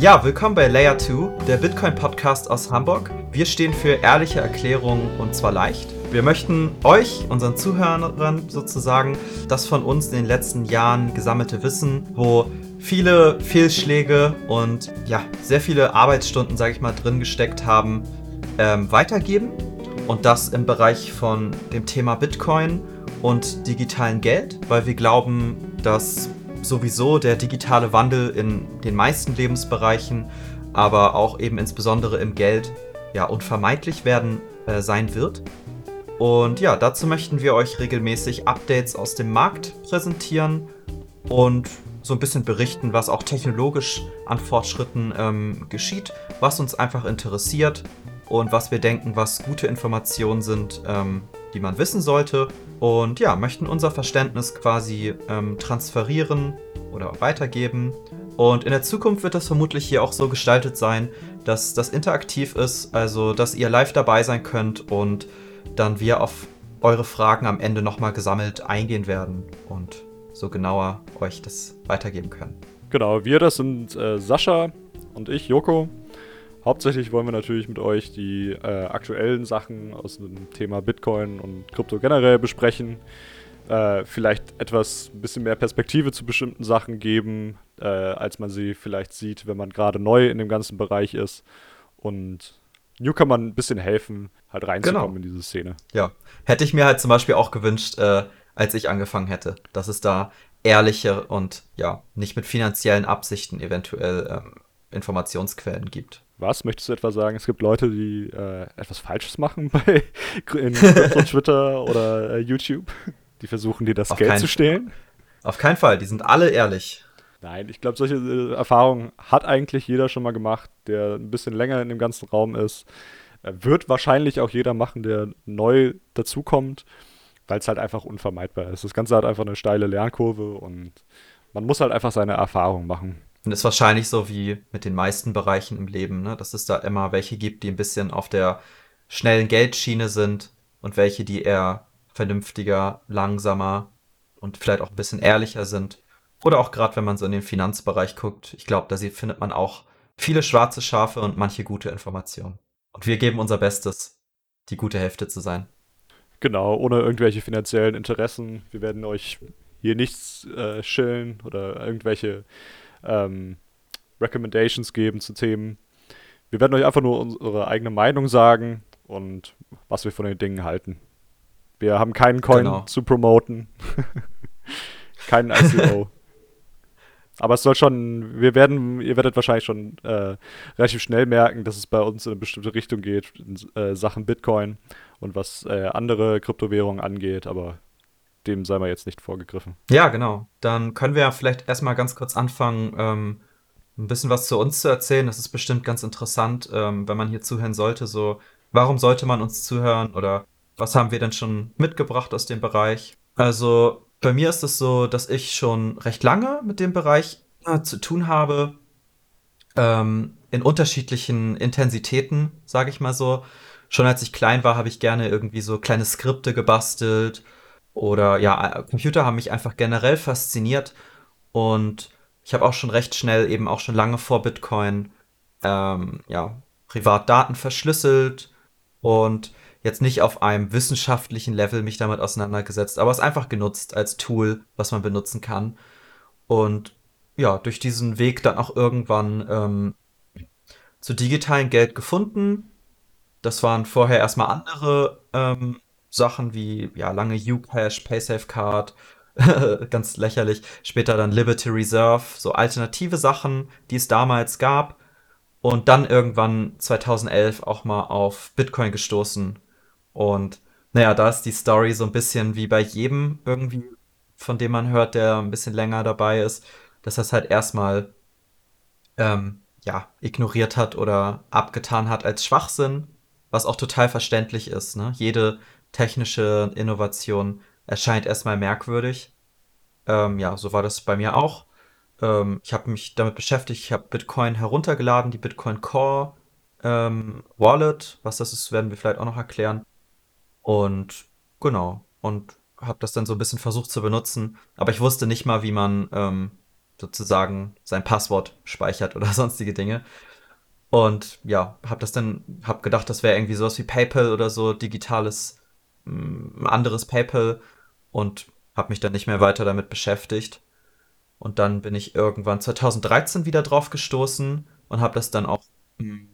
Ja, willkommen bei Layer 2, der Bitcoin-Podcast aus Hamburg. Wir stehen für ehrliche Erklärungen und zwar leicht. Wir möchten euch, unseren Zuhörern sozusagen, das von uns in den letzten Jahren gesammelte Wissen, wo viele Fehlschläge und ja, sehr viele Arbeitsstunden, sage ich mal, drin gesteckt haben, ähm, weitergeben. Und das im Bereich von dem Thema Bitcoin und digitalen Geld, weil wir glauben, dass sowieso der digitale Wandel in den meisten Lebensbereichen, aber auch eben insbesondere im Geld, ja, unvermeidlich werden äh, sein wird. Und ja, dazu möchten wir euch regelmäßig Updates aus dem Markt präsentieren und so ein bisschen berichten, was auch technologisch an Fortschritten ähm, geschieht, was uns einfach interessiert und was wir denken, was gute Informationen sind, ähm, die man wissen sollte. Und ja, möchten unser Verständnis quasi ähm, transferieren oder weitergeben. Und in der Zukunft wird das vermutlich hier auch so gestaltet sein, dass das interaktiv ist, also dass ihr live dabei sein könnt und dann wir auf eure Fragen am Ende nochmal gesammelt eingehen werden und so genauer euch das weitergeben können. Genau, wir, das sind äh, Sascha und ich, Joko. Hauptsächlich wollen wir natürlich mit euch die äh, aktuellen Sachen aus dem Thema Bitcoin und Krypto generell besprechen. Äh, vielleicht etwas ein bisschen mehr Perspektive zu bestimmten Sachen geben, äh, als man sie vielleicht sieht, wenn man gerade neu in dem ganzen Bereich ist. Und Newcomern ein bisschen helfen, halt reinzukommen genau. in diese Szene. Ja, hätte ich mir halt zum Beispiel auch gewünscht, äh, als ich angefangen hätte, dass es da ehrliche und ja, nicht mit finanziellen Absichten eventuell ähm, Informationsquellen gibt. Was? Möchtest du etwa sagen, es gibt Leute, die äh, etwas Falsches machen bei in Twitter oder äh, YouTube? Die versuchen dir das Auf Geld zu stehlen? Auf keinen Fall, die sind alle ehrlich. Nein, ich glaube, solche äh, Erfahrungen hat eigentlich jeder schon mal gemacht, der ein bisschen länger in dem ganzen Raum ist. Äh, wird wahrscheinlich auch jeder machen, der neu dazukommt, weil es halt einfach unvermeidbar ist. Das Ganze hat einfach eine steile Lernkurve und man muss halt einfach seine Erfahrungen machen. Und ist wahrscheinlich so wie mit den meisten Bereichen im Leben, ne? dass es da immer welche gibt, die ein bisschen auf der schnellen Geldschiene sind und welche, die eher vernünftiger, langsamer und vielleicht auch ein bisschen ehrlicher sind. Oder auch gerade, wenn man so in den Finanzbereich guckt. Ich glaube, da findet man auch viele schwarze Schafe und manche gute Informationen. Und wir geben unser Bestes, die gute Hälfte zu sein. Genau, ohne irgendwelche finanziellen Interessen. Wir werden euch hier nichts äh, schillen oder irgendwelche ähm, Recommendations geben zu Themen. Wir werden euch einfach nur unsere eigene Meinung sagen und was wir von den Dingen halten. Wir haben keinen Coin genau. zu promoten. keinen ICO. Aber es soll schon, wir werden, ihr werdet wahrscheinlich schon äh, relativ schnell merken, dass es bei uns in eine bestimmte Richtung geht, in äh, Sachen Bitcoin und was äh, andere Kryptowährungen angeht, aber dem sei mal jetzt nicht vorgegriffen. Ja, genau. Dann können wir ja vielleicht erstmal ganz kurz anfangen, ähm, ein bisschen was zu uns zu erzählen. Das ist bestimmt ganz interessant, ähm, wenn man hier zuhören sollte. So, warum sollte man uns zuhören oder was haben wir denn schon mitgebracht aus dem Bereich? Also, bei mir ist es so, dass ich schon recht lange mit dem Bereich äh, zu tun habe. Ähm, in unterschiedlichen Intensitäten, sage ich mal so. Schon als ich klein war, habe ich gerne irgendwie so kleine Skripte gebastelt oder ja, Computer haben mich einfach generell fasziniert und ich habe auch schon recht schnell, eben auch schon lange vor Bitcoin, ähm, ja, Privatdaten verschlüsselt und jetzt nicht auf einem wissenschaftlichen Level mich damit auseinandergesetzt, aber es einfach genutzt als Tool, was man benutzen kann. Und ja, durch diesen Weg dann auch irgendwann ähm, zu digitalen Geld gefunden. Das waren vorher erstmal andere ähm, Sachen wie ja lange Ucash, PaySafeCard, ganz lächerlich. Später dann Liberty Reserve, so alternative Sachen, die es damals gab. Und dann irgendwann 2011 auch mal auf Bitcoin gestoßen. Und naja, da ist die Story so ein bisschen wie bei jedem irgendwie, von dem man hört, der ein bisschen länger dabei ist, dass das halt erstmal ähm, ja, ignoriert hat oder abgetan hat als Schwachsinn, was auch total verständlich ist. Ne? Jede technische Innovation erscheint erstmal merkwürdig. Ähm, ja, so war das bei mir auch. Ähm, ich habe mich damit beschäftigt, ich habe Bitcoin heruntergeladen, die Bitcoin Core ähm, Wallet. Was das ist, werden wir vielleicht auch noch erklären. Und genau, und habe das dann so ein bisschen versucht zu benutzen. Aber ich wusste nicht mal, wie man ähm, sozusagen sein Passwort speichert oder sonstige Dinge. Und ja, habe das dann, habe gedacht, das wäre irgendwie sowas wie PayPal oder so, digitales, ein anderes PayPal und habe mich dann nicht mehr weiter damit beschäftigt. Und dann bin ich irgendwann 2013 wieder drauf gestoßen und habe das dann auch, mm,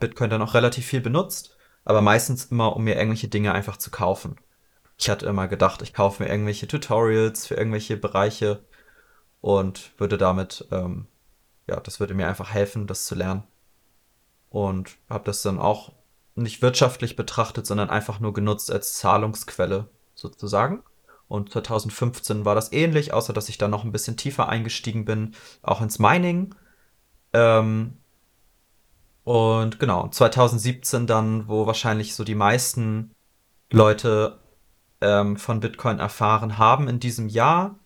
Bitcoin dann auch relativ viel benutzt, aber meistens immer, um mir irgendwelche Dinge einfach zu kaufen. Ich hatte immer gedacht, ich kaufe mir irgendwelche Tutorials für irgendwelche Bereiche und würde damit, ähm, ja, das würde mir einfach helfen, das zu lernen und habe das dann auch nicht wirtschaftlich betrachtet, sondern einfach nur genutzt als Zahlungsquelle sozusagen. Und 2015 war das ähnlich, außer dass ich da noch ein bisschen tiefer eingestiegen bin, auch ins Mining. Ähm, und genau, 2017 dann, wo wahrscheinlich so die meisten Leute ähm, von Bitcoin erfahren haben in diesem Jahr,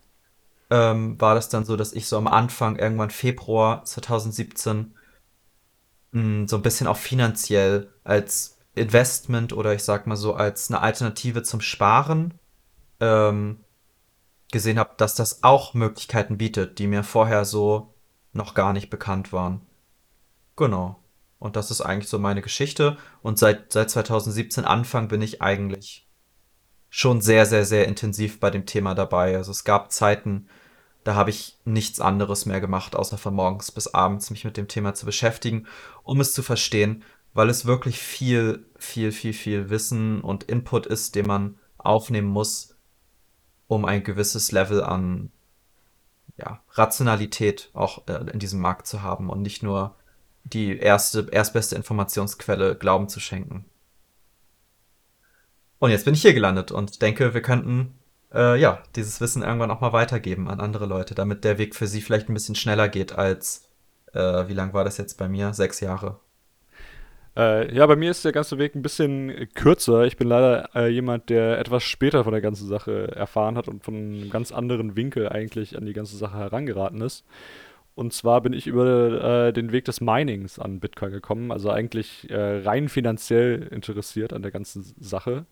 ähm, war das dann so, dass ich so am Anfang, irgendwann Februar 2017, mh, so ein bisschen auch finanziell als Investment oder ich sag mal so als eine Alternative zum Sparen ähm, gesehen habe, dass das auch Möglichkeiten bietet, die mir vorher so noch gar nicht bekannt waren. Genau. Und das ist eigentlich so meine Geschichte. Und seit, seit 2017 Anfang bin ich eigentlich schon sehr, sehr, sehr intensiv bei dem Thema dabei. Also es gab Zeiten, da habe ich nichts anderes mehr gemacht, außer von morgens bis abends mich mit dem Thema zu beschäftigen, um es zu verstehen, weil es wirklich viel, viel, viel, viel Wissen und Input ist, den man aufnehmen muss, um ein gewisses Level an ja, Rationalität auch äh, in diesem Markt zu haben und nicht nur die erste, erstbeste Informationsquelle Glauben zu schenken. Und jetzt bin ich hier gelandet und denke, wir könnten äh, ja, dieses Wissen irgendwann auch mal weitergeben an andere Leute, damit der Weg für sie vielleicht ein bisschen schneller geht als, äh, wie lang war das jetzt bei mir? Sechs Jahre. Äh, ja, bei mir ist der ganze Weg ein bisschen kürzer. Ich bin leider äh, jemand, der etwas später von der ganzen Sache erfahren hat und von einem ganz anderen Winkel eigentlich an die ganze Sache herangeraten ist. Und zwar bin ich über äh, den Weg des Minings an Bitcoin gekommen, also eigentlich äh, rein finanziell interessiert an der ganzen Sache.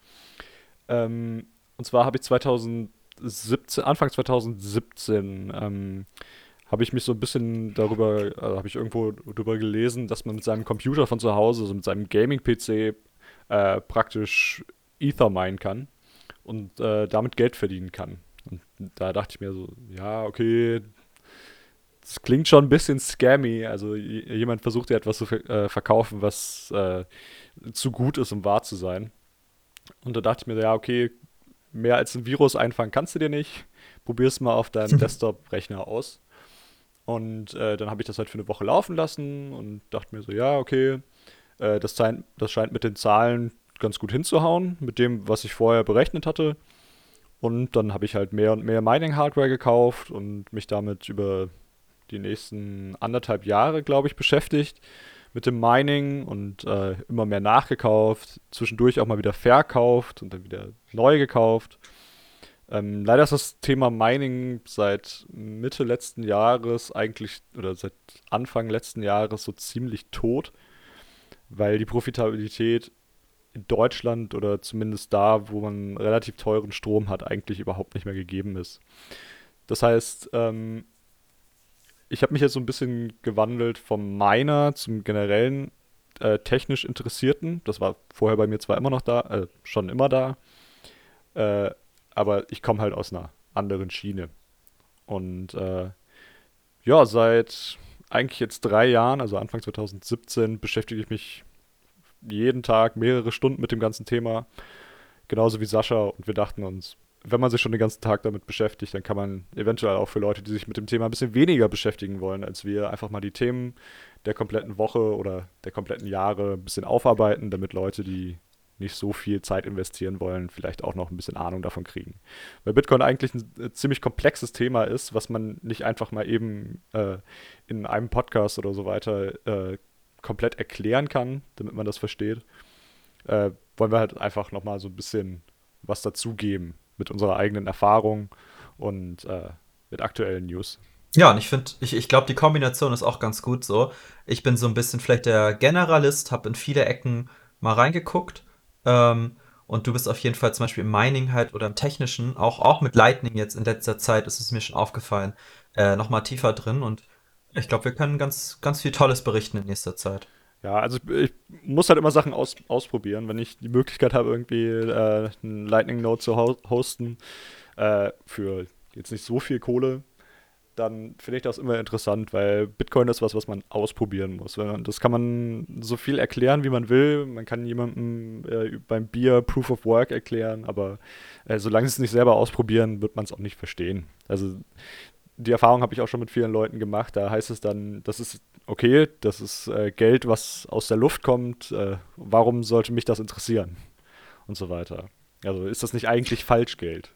Ähm, und zwar habe ich 2017, Anfang 2017, ähm, habe ich mich so ein bisschen darüber, äh, habe ich irgendwo darüber gelesen, dass man mit seinem Computer von zu Hause, also mit seinem Gaming-PC, äh, praktisch Ether meinen kann und äh, damit Geld verdienen kann. Und da dachte ich mir so, ja, okay, das klingt schon ein bisschen scammy. Also jemand versucht ja etwas zu äh, verkaufen, was äh, zu gut ist, um wahr zu sein. Und da dachte ich mir, ja, okay, mehr als ein Virus einfangen kannst du dir nicht. Probier es mal auf deinem Desktop-Rechner aus. Und äh, dann habe ich das halt für eine Woche laufen lassen und dachte mir so, ja, okay, äh, das, scheint, das scheint mit den Zahlen ganz gut hinzuhauen, mit dem, was ich vorher berechnet hatte. Und dann habe ich halt mehr und mehr Mining-Hardware gekauft und mich damit über die nächsten anderthalb Jahre, glaube ich, beschäftigt mit dem Mining und äh, immer mehr nachgekauft, zwischendurch auch mal wieder verkauft und dann wieder neu gekauft. Ähm, leider ist das Thema Mining seit Mitte letzten Jahres eigentlich oder seit Anfang letzten Jahres so ziemlich tot, weil die Profitabilität in Deutschland oder zumindest da, wo man relativ teuren Strom hat, eigentlich überhaupt nicht mehr gegeben ist. Das heißt, ähm, ich habe mich jetzt so ein bisschen gewandelt vom Miner zum generellen äh, technisch Interessierten. Das war vorher bei mir zwar immer noch da, äh, schon immer da, äh, aber ich komme halt aus einer anderen Schiene. Und äh, ja, seit eigentlich jetzt drei Jahren, also Anfang 2017, beschäftige ich mich jeden Tag mehrere Stunden mit dem ganzen Thema. Genauso wie Sascha. Und wir dachten uns, wenn man sich schon den ganzen Tag damit beschäftigt, dann kann man eventuell auch für Leute, die sich mit dem Thema ein bisschen weniger beschäftigen wollen als wir, einfach mal die Themen der kompletten Woche oder der kompletten Jahre ein bisschen aufarbeiten, damit Leute, die nicht so viel Zeit investieren wollen, vielleicht auch noch ein bisschen Ahnung davon kriegen. Weil Bitcoin eigentlich ein äh, ziemlich komplexes Thema ist, was man nicht einfach mal eben äh, in einem Podcast oder so weiter äh, komplett erklären kann, damit man das versteht. Äh, wollen wir halt einfach nochmal so ein bisschen was dazugeben, mit unserer eigenen Erfahrung und äh, mit aktuellen News. Ja, und ich finde, ich, ich glaube, die Kombination ist auch ganz gut so. Ich bin so ein bisschen vielleicht der Generalist, habe in viele Ecken mal reingeguckt. Ähm, und du bist auf jeden Fall zum Beispiel im Mining halt oder im Technischen, auch, auch mit Lightning jetzt in letzter Zeit ist es mir schon aufgefallen, äh, nochmal tiefer drin und ich glaube, wir können ganz, ganz viel Tolles berichten in nächster Zeit. Ja, also ich, ich muss halt immer Sachen aus, ausprobieren. Wenn ich die Möglichkeit habe, irgendwie äh, einen Lightning Node zu ho hosten, äh, für jetzt nicht so viel Kohle, dann finde ich das immer interessant, weil Bitcoin ist was, was man ausprobieren muss. Das kann man so viel erklären, wie man will. Man kann jemandem äh, beim Bier Proof of Work erklären, aber äh, solange sie es nicht selber ausprobieren, wird man es auch nicht verstehen. Also die Erfahrung habe ich auch schon mit vielen Leuten gemacht. Da heißt es dann, das ist okay, das ist äh, Geld, was aus der Luft kommt. Äh, warum sollte mich das interessieren? Und so weiter. Also ist das nicht eigentlich Falschgeld?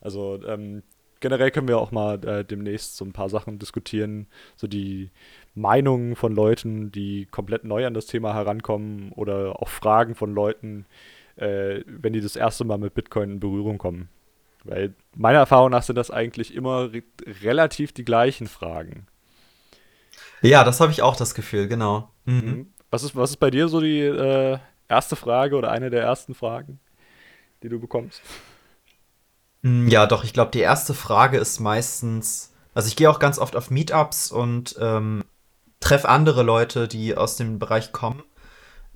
Also ähm, generell können wir auch mal äh, demnächst so ein paar Sachen diskutieren, so die Meinungen von Leuten, die komplett neu an das Thema herankommen oder auch Fragen von Leuten, äh, wenn die das erste Mal mit Bitcoin in Berührung kommen. Weil meiner Erfahrung nach sind das eigentlich immer re relativ die gleichen Fragen. Ja, das habe ich auch das Gefühl, genau. Mhm. mhm. Was, ist, was ist bei dir so die äh, erste Frage oder eine der ersten Fragen, die du bekommst? Mm, ja, doch, ich glaube, die erste Frage ist meistens, also ich gehe auch ganz oft auf Meetups und ähm, treffe andere Leute, die aus dem Bereich kommen,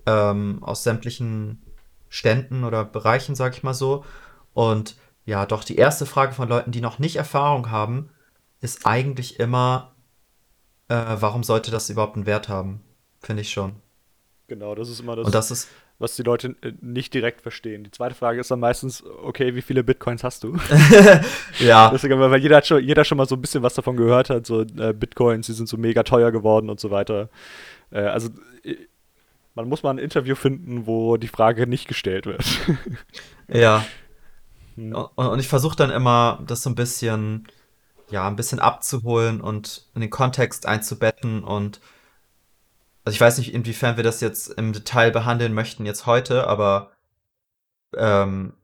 ähm, aus sämtlichen Ständen oder Bereichen, sag ich mal so. Und ja, doch, die erste Frage von Leuten, die noch nicht Erfahrung haben, ist eigentlich immer, äh, warum sollte das überhaupt einen Wert haben? Finde ich schon. Genau, das ist immer das. Und das ist, was die Leute äh, nicht direkt verstehen. Die zweite Frage ist dann meistens, okay, wie viele Bitcoins hast du? ja. Deswegen, weil jeder, schon, jeder schon mal so ein bisschen was davon gehört hat, so äh, Bitcoins, die sind so mega teuer geworden und so weiter. Äh, also äh, man muss mal ein Interview finden, wo die Frage nicht gestellt wird. ja. Hm. Und, und ich versuche dann immer, das so ein bisschen, ja, ein bisschen abzuholen und in den Kontext einzubetten und also ich weiß nicht, inwiefern wir das jetzt im Detail behandeln möchten jetzt heute, aber ähm,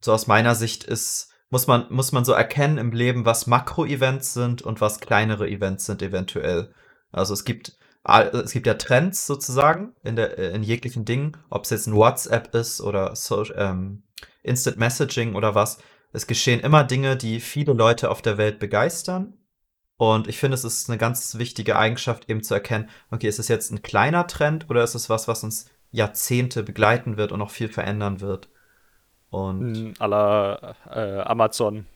so aus meiner Sicht ist, muss man, muss man so erkennen im Leben, was Makro-Events sind und was kleinere Events sind eventuell. Also es gibt, es gibt ja Trends sozusagen in, der, in jeglichen Dingen, ob es jetzt ein WhatsApp ist oder Social, ähm, Instant Messaging oder was. Es geschehen immer Dinge, die viele Leute auf der Welt begeistern und ich finde, es ist eine ganz wichtige Eigenschaft, eben zu erkennen, okay, ist es jetzt ein kleiner Trend oder ist es was, was uns Jahrzehnte begleiten wird und noch viel verändern wird? Und à la äh, Amazon,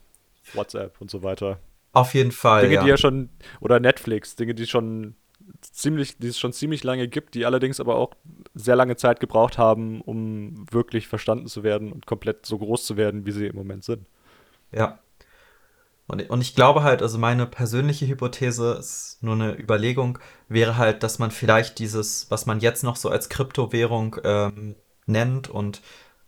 WhatsApp und so weiter. Auf jeden Fall. Dinge, ja. die ja schon, oder Netflix, Dinge, die schon ziemlich, die es schon ziemlich lange gibt, die allerdings aber auch sehr lange Zeit gebraucht haben, um wirklich verstanden zu werden und komplett so groß zu werden, wie sie im Moment sind. Ja, und, und ich glaube halt, also meine persönliche Hypothese ist nur eine Überlegung, wäre halt, dass man vielleicht dieses, was man jetzt noch so als Kryptowährung ähm, nennt und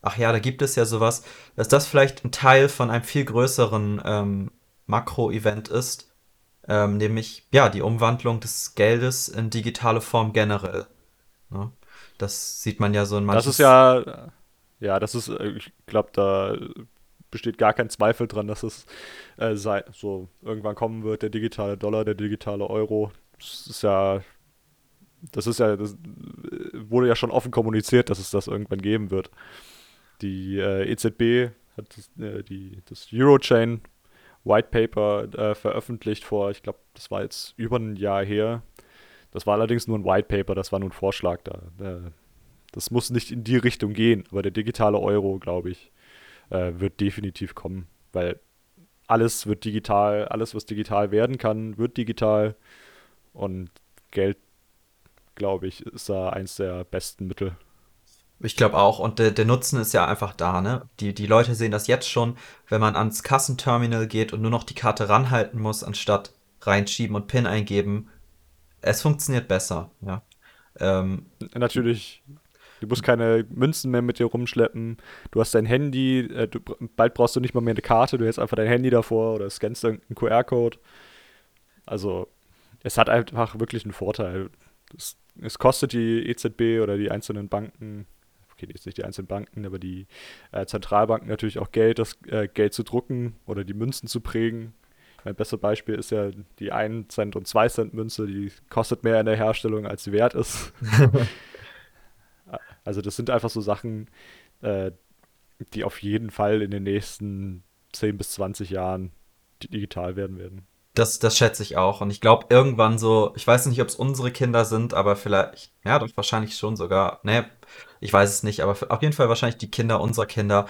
ach ja, da gibt es ja sowas, dass das vielleicht ein Teil von einem viel größeren ähm, Makro-Event ist, ähm, nämlich ja die Umwandlung des Geldes in digitale Form generell. Ne? Das sieht man ja so in manchen. Das ist ja, ja, das ist, äh, ich glaube, da besteht gar kein Zweifel dran, dass es äh, sei, so irgendwann kommen wird, der digitale Dollar, der digitale Euro. Das ist ja, das ist ja, das wurde ja schon offen kommuniziert, dass es das irgendwann geben wird. Die äh, EZB hat das, äh, das Eurochain White Paper äh, veröffentlicht vor, ich glaube, das war jetzt über ein Jahr her. Das war allerdings nur ein White Paper, das war nur ein Vorschlag da. Äh, das muss nicht in die Richtung gehen, aber der digitale Euro, glaube ich, äh, wird definitiv kommen, weil alles wird digital, alles, was digital werden kann, wird digital und Geld, glaube ich, ist da eins der besten Mittel. Ich glaube auch. Und der, der, Nutzen ist ja einfach da, ne? Die, die Leute sehen das jetzt schon, wenn man ans Kassenterminal geht und nur noch die Karte ranhalten muss, anstatt reinschieben und PIN eingeben. Es funktioniert besser, ja. Ähm, Natürlich Du musst keine Münzen mehr mit dir rumschleppen. Du hast dein Handy. Äh, du, bald brauchst du nicht mal mehr eine Karte. Du hältst einfach dein Handy davor oder scannst irgendeinen QR-Code. Also, es hat einfach wirklich einen Vorteil. Es, es, kostet die EZB oder die einzelnen Banken, okay, jetzt nicht die einzelnen Banken, aber die äh, Zentralbanken natürlich auch Geld, das äh, Geld zu drucken oder die Münzen zu prägen. Mein bestes Beispiel ist ja die 1 Cent und 2 Cent Münze, die kostet mehr in der Herstellung, als sie wert ist. Also das sind einfach so Sachen, äh, die auf jeden Fall in den nächsten 10 bis 20 Jahren digital werden werden. Das, das schätze ich auch. Und ich glaube, irgendwann so, ich weiß nicht, ob es unsere Kinder sind, aber vielleicht, ja, doch wahrscheinlich schon sogar. Ne, ich weiß es nicht, aber auf jeden Fall wahrscheinlich die Kinder unserer Kinder.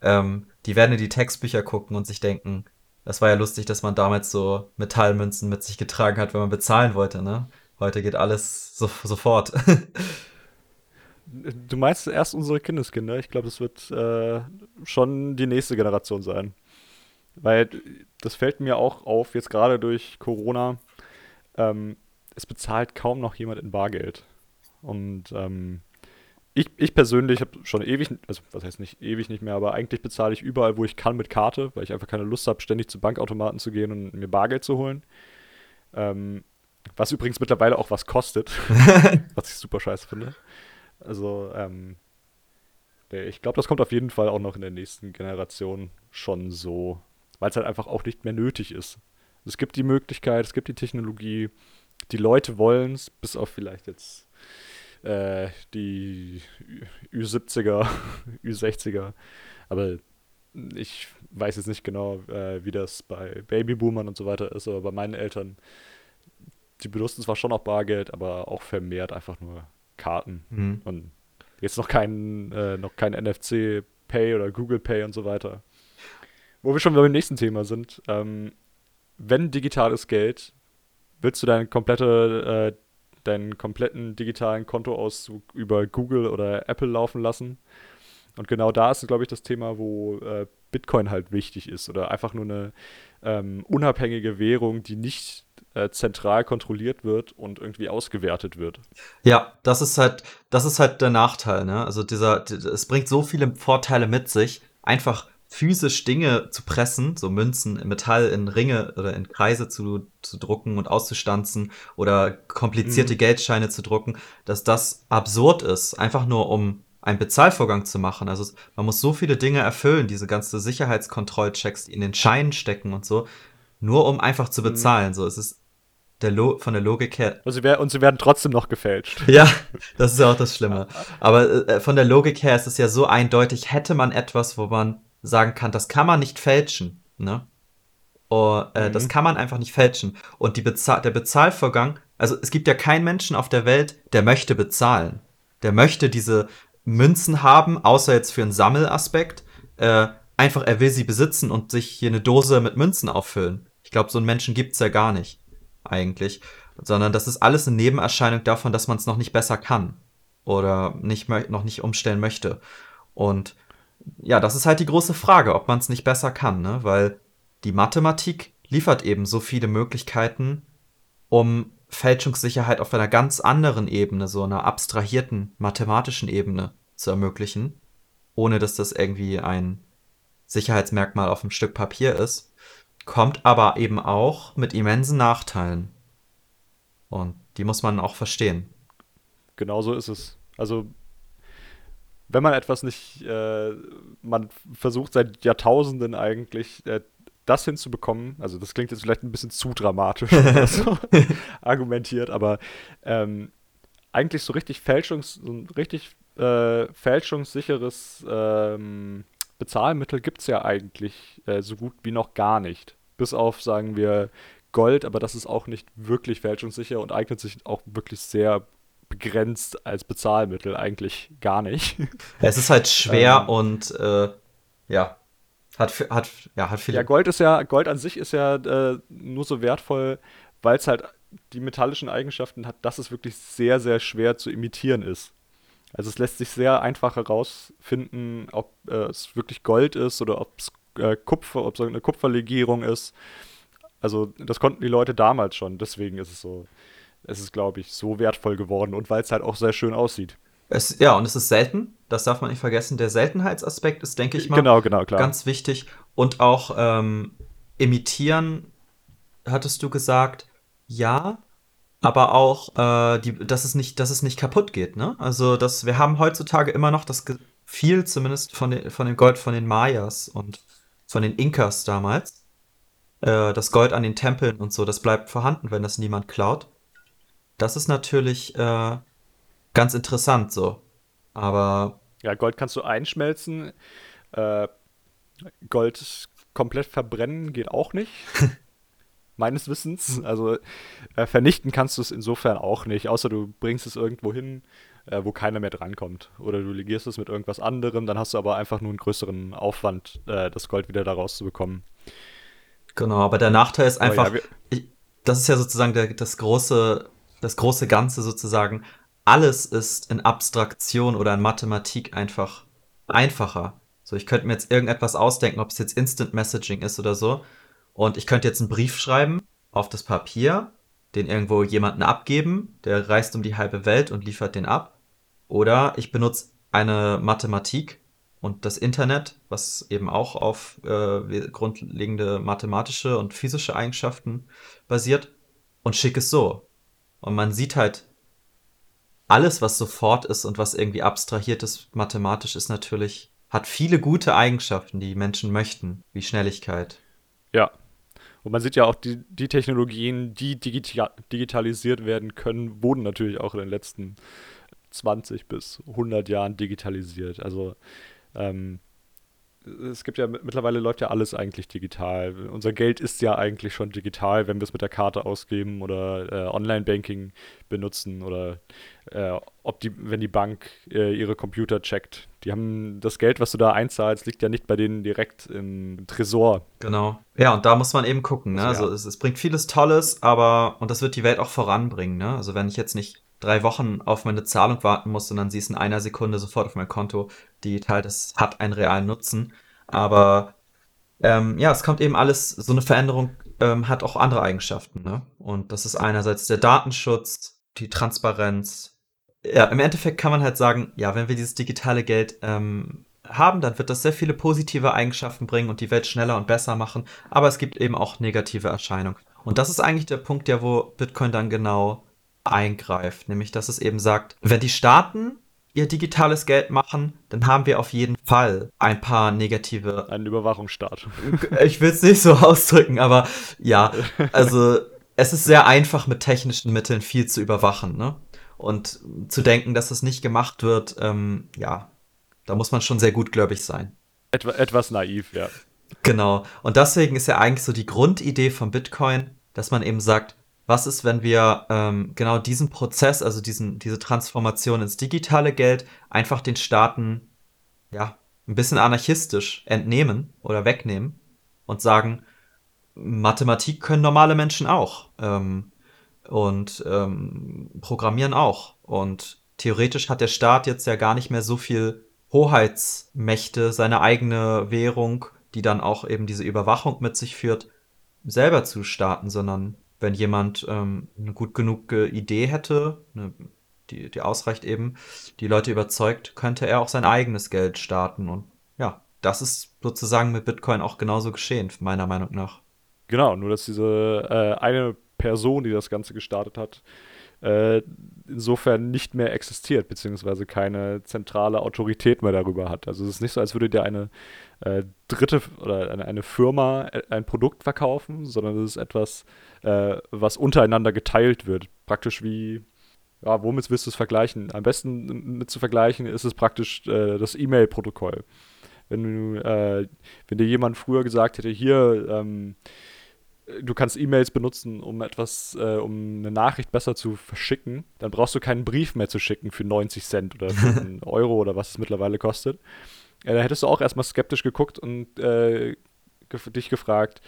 Ähm, die werden in die Textbücher gucken und sich denken, das war ja lustig, dass man damals so Metallmünzen mit sich getragen hat, wenn man bezahlen wollte, ne? Heute geht alles so, sofort. Du meinst erst unsere Kindeskinder? Ich glaube, das wird äh, schon die nächste Generation sein. Weil das fällt mir auch auf, jetzt gerade durch Corona, ähm, es bezahlt kaum noch jemand in Bargeld. Und ähm, ich, ich persönlich habe schon ewig, also was heißt nicht ewig nicht mehr, aber eigentlich bezahle ich überall, wo ich kann, mit Karte, weil ich einfach keine Lust habe, ständig zu Bankautomaten zu gehen und mir Bargeld zu holen. Ähm, was übrigens mittlerweile auch was kostet, was ich super scheiße finde. Also, ähm, ich glaube, das kommt auf jeden Fall auch noch in der nächsten Generation schon so, weil es halt einfach auch nicht mehr nötig ist. Es gibt die Möglichkeit, es gibt die Technologie, die Leute wollen es, bis auf vielleicht jetzt äh, die Ü70er, Ü60er. Aber ich weiß jetzt nicht genau, äh, wie das bei Babyboomern und so weiter ist, aber bei meinen Eltern, die benutzen zwar schon noch Bargeld, aber auch vermehrt einfach nur Karten. Mhm. Und jetzt noch kein, äh, noch kein NFC Pay oder Google Pay und so weiter. Wo wir schon beim nächsten Thema sind. Ähm, wenn digitales Geld, willst du deine komplette äh, deinen kompletten digitalen Kontoauszug über Google oder Apple laufen lassen. Und genau da ist, glaube ich, das Thema, wo äh, Bitcoin halt wichtig ist oder einfach nur eine ähm, unabhängige Währung, die nicht äh, zentral kontrolliert wird und irgendwie ausgewertet wird. Ja, das ist halt, das ist halt der Nachteil, ne? Also dieser, es bringt so viele Vorteile mit sich, einfach physisch Dinge zu pressen, so Münzen, Metall in Ringe oder in Kreise zu, zu drucken und auszustanzen oder komplizierte mhm. Geldscheine zu drucken, dass das absurd ist, einfach nur um einen Bezahlvorgang zu machen. Also man muss so viele Dinge erfüllen, diese ganze Sicherheitskontrollchecks, die in den Scheinen stecken und so, nur um einfach zu mhm. bezahlen. Mhm. So, es ist der von der Logik her. Also und sie werden trotzdem noch gefälscht. Ja, das ist ja auch das Schlimme. Aber äh, von der Logik her ist es ja so eindeutig, hätte man etwas, wo man sagen kann, das kann man nicht fälschen. Ne? Oh, äh, mhm. Das kann man einfach nicht fälschen. Und Bezahl der Bezahlvorgang, also es gibt ja keinen Menschen auf der Welt, der möchte bezahlen. Der möchte diese Münzen haben, außer jetzt für einen Sammelaspekt. Äh, einfach, er will sie besitzen und sich hier eine Dose mit Münzen auffüllen. Ich glaube, so einen Menschen gibt's ja gar nicht, eigentlich. Sondern das ist alles eine Nebenerscheinung davon, dass man es noch nicht besser kann. Oder nicht, noch nicht umstellen möchte. Und ja, das ist halt die große Frage, ob man es nicht besser kann, ne? Weil die Mathematik liefert eben so viele Möglichkeiten, um Fälschungssicherheit auf einer ganz anderen Ebene, so einer abstrahierten mathematischen Ebene zu ermöglichen, ohne dass das irgendwie ein Sicherheitsmerkmal auf einem Stück Papier ist, kommt aber eben auch mit immensen Nachteilen. Und die muss man auch verstehen. Genau so ist es. Also wenn man etwas nicht, äh, man versucht seit Jahrtausenden eigentlich äh, das hinzubekommen, also das klingt jetzt vielleicht ein bisschen zu dramatisch so argumentiert, aber ähm, eigentlich so richtig Fälschungs, so ein richtig äh, fälschungssicheres ähm, Bezahlmittel gibt es ja eigentlich äh, so gut wie noch gar nicht. Bis auf, sagen wir, Gold, aber das ist auch nicht wirklich fälschungssicher und eignet sich auch wirklich sehr begrenzt als Bezahlmittel eigentlich gar nicht. Es ist halt schwer ähm, und äh, ja, hat, hat, ja, hat viele. Ja, Gold ist ja, Gold an sich ist ja äh, nur so wertvoll, weil es halt die metallischen Eigenschaften hat, dass es wirklich sehr, sehr schwer zu imitieren ist. Also es lässt sich sehr einfach herausfinden, ob äh, es wirklich Gold ist oder ob es äh, Kupfer, ob es eine Kupferlegierung ist. Also das konnten die Leute damals schon, deswegen ist es so es ist, glaube ich, so wertvoll geworden und weil es halt auch sehr schön aussieht. Es, ja, und es ist selten, das darf man nicht vergessen. Der Seltenheitsaspekt ist, denke ich mal, genau, genau, ganz wichtig. Und auch ähm, imitieren, hattest du gesagt, ja, aber auch, äh, die, dass, es nicht, dass es nicht kaputt geht. Ne? Also, dass wir haben heutzutage immer noch das viel zumindest von, den, von dem Gold von den Mayas und von den Inkas damals. Äh, das Gold an den Tempeln und so, das bleibt vorhanden, wenn das niemand klaut. Das ist natürlich äh, ganz interessant so. Aber. Ja, Gold kannst du einschmelzen. Äh, Gold komplett verbrennen geht auch nicht. meines Wissens. Also äh, vernichten kannst du es insofern auch nicht, außer du bringst es irgendwo hin, äh, wo keiner mehr drankommt. Oder du legierst es mit irgendwas anderem, dann hast du aber einfach nur einen größeren Aufwand, äh, das Gold wieder da rauszubekommen. Genau, aber der Nachteil ist einfach, ja, ich, das ist ja sozusagen der, das große, das große Ganze sozusagen. Alles ist in Abstraktion oder in Mathematik einfach einfacher. So, ich könnte mir jetzt irgendetwas ausdenken, ob es jetzt Instant Messaging ist oder so. Und ich könnte jetzt einen Brief schreiben auf das Papier, den irgendwo jemanden abgeben, der reist um die halbe Welt und liefert den ab. Oder ich benutze eine Mathematik und das Internet, was eben auch auf äh, grundlegende mathematische und physische Eigenschaften basiert, und schicke es so. Und man sieht halt, alles, was sofort ist und was irgendwie abstrahiert ist, mathematisch ist natürlich, hat viele gute Eigenschaften, die Menschen möchten, wie Schnelligkeit. Ja, und man sieht ja auch, die, die Technologien, die digital, digitalisiert werden können, wurden natürlich auch in den letzten 20 bis 100 Jahren digitalisiert. Also ähm, es gibt ja mittlerweile läuft ja alles eigentlich digital. Unser Geld ist ja eigentlich schon digital, wenn wir es mit der Karte ausgeben oder äh, Online-Banking benutzen oder äh, ob die, wenn die Bank äh, ihre Computer checkt. Die haben das Geld, was du da einzahlst, liegt ja nicht bei denen direkt im Tresor. Genau. Ja, und da muss man eben gucken. Ne? Also, ja. es, es bringt vieles Tolles, aber und das wird die Welt auch voranbringen. Ne? Also wenn ich jetzt nicht drei Wochen auf meine Zahlung warten muss dann siehst du in einer Sekunde sofort auf mein Konto digital, das hat einen realen Nutzen. Aber ähm, ja, es kommt eben alles, so eine Veränderung ähm, hat auch andere Eigenschaften. Ne? Und das ist einerseits der Datenschutz, die Transparenz. Ja, im Endeffekt kann man halt sagen, ja, wenn wir dieses digitale Geld ähm, haben, dann wird das sehr viele positive Eigenschaften bringen und die Welt schneller und besser machen. Aber es gibt eben auch negative Erscheinungen. Und das ist eigentlich der Punkt, ja, wo Bitcoin dann genau eingreift, nämlich dass es eben sagt, wenn die Staaten ihr digitales Geld machen, dann haben wir auf jeden Fall ein paar negative. Einen Überwachungsstaat. Ich will es nicht so ausdrücken, aber ja, also es ist sehr einfach mit technischen Mitteln viel zu überwachen, ne? Und zu denken, dass es nicht gemacht wird, ähm, ja, da muss man schon sehr gutgläubig sein. Etwa, etwas naiv, ja. Genau. Und deswegen ist ja eigentlich so die Grundidee von Bitcoin, dass man eben sagt, was ist, wenn wir ähm, genau diesen Prozess, also diesen, diese Transformation ins digitale Geld, einfach den Staaten ja ein bisschen anarchistisch entnehmen oder wegnehmen und sagen, Mathematik können normale Menschen auch ähm, und ähm, programmieren auch. Und theoretisch hat der Staat jetzt ja gar nicht mehr so viel Hoheitsmächte, seine eigene Währung, die dann auch eben diese Überwachung mit sich führt, selber zu starten, sondern wenn jemand ähm, eine gut genug Idee hätte, eine, die, die ausreicht eben, die Leute überzeugt, könnte er auch sein eigenes Geld starten. Und ja, das ist sozusagen mit Bitcoin auch genauso geschehen, meiner Meinung nach. Genau, nur dass diese äh, eine Person, die das Ganze gestartet hat, äh, insofern nicht mehr existiert, beziehungsweise keine zentrale Autorität mehr darüber hat. Also es ist nicht so, als würde dir eine äh, dritte oder eine, eine, Firma äh, ein Produkt verkaufen, sondern es ist etwas, äh, was untereinander geteilt wird. Praktisch wie, ja, womit willst du es vergleichen? Am besten mit zu vergleichen ist es praktisch äh, das E-Mail-Protokoll. Wenn du, äh, wenn dir jemand früher gesagt hätte, hier, ähm, du kannst E-Mails benutzen, um etwas, äh, um eine Nachricht besser zu verschicken, dann brauchst du keinen Brief mehr zu schicken für 90 Cent oder für einen Euro oder was es mittlerweile kostet. Äh, da hättest du auch erstmal skeptisch geguckt und äh, ge dich gefragt,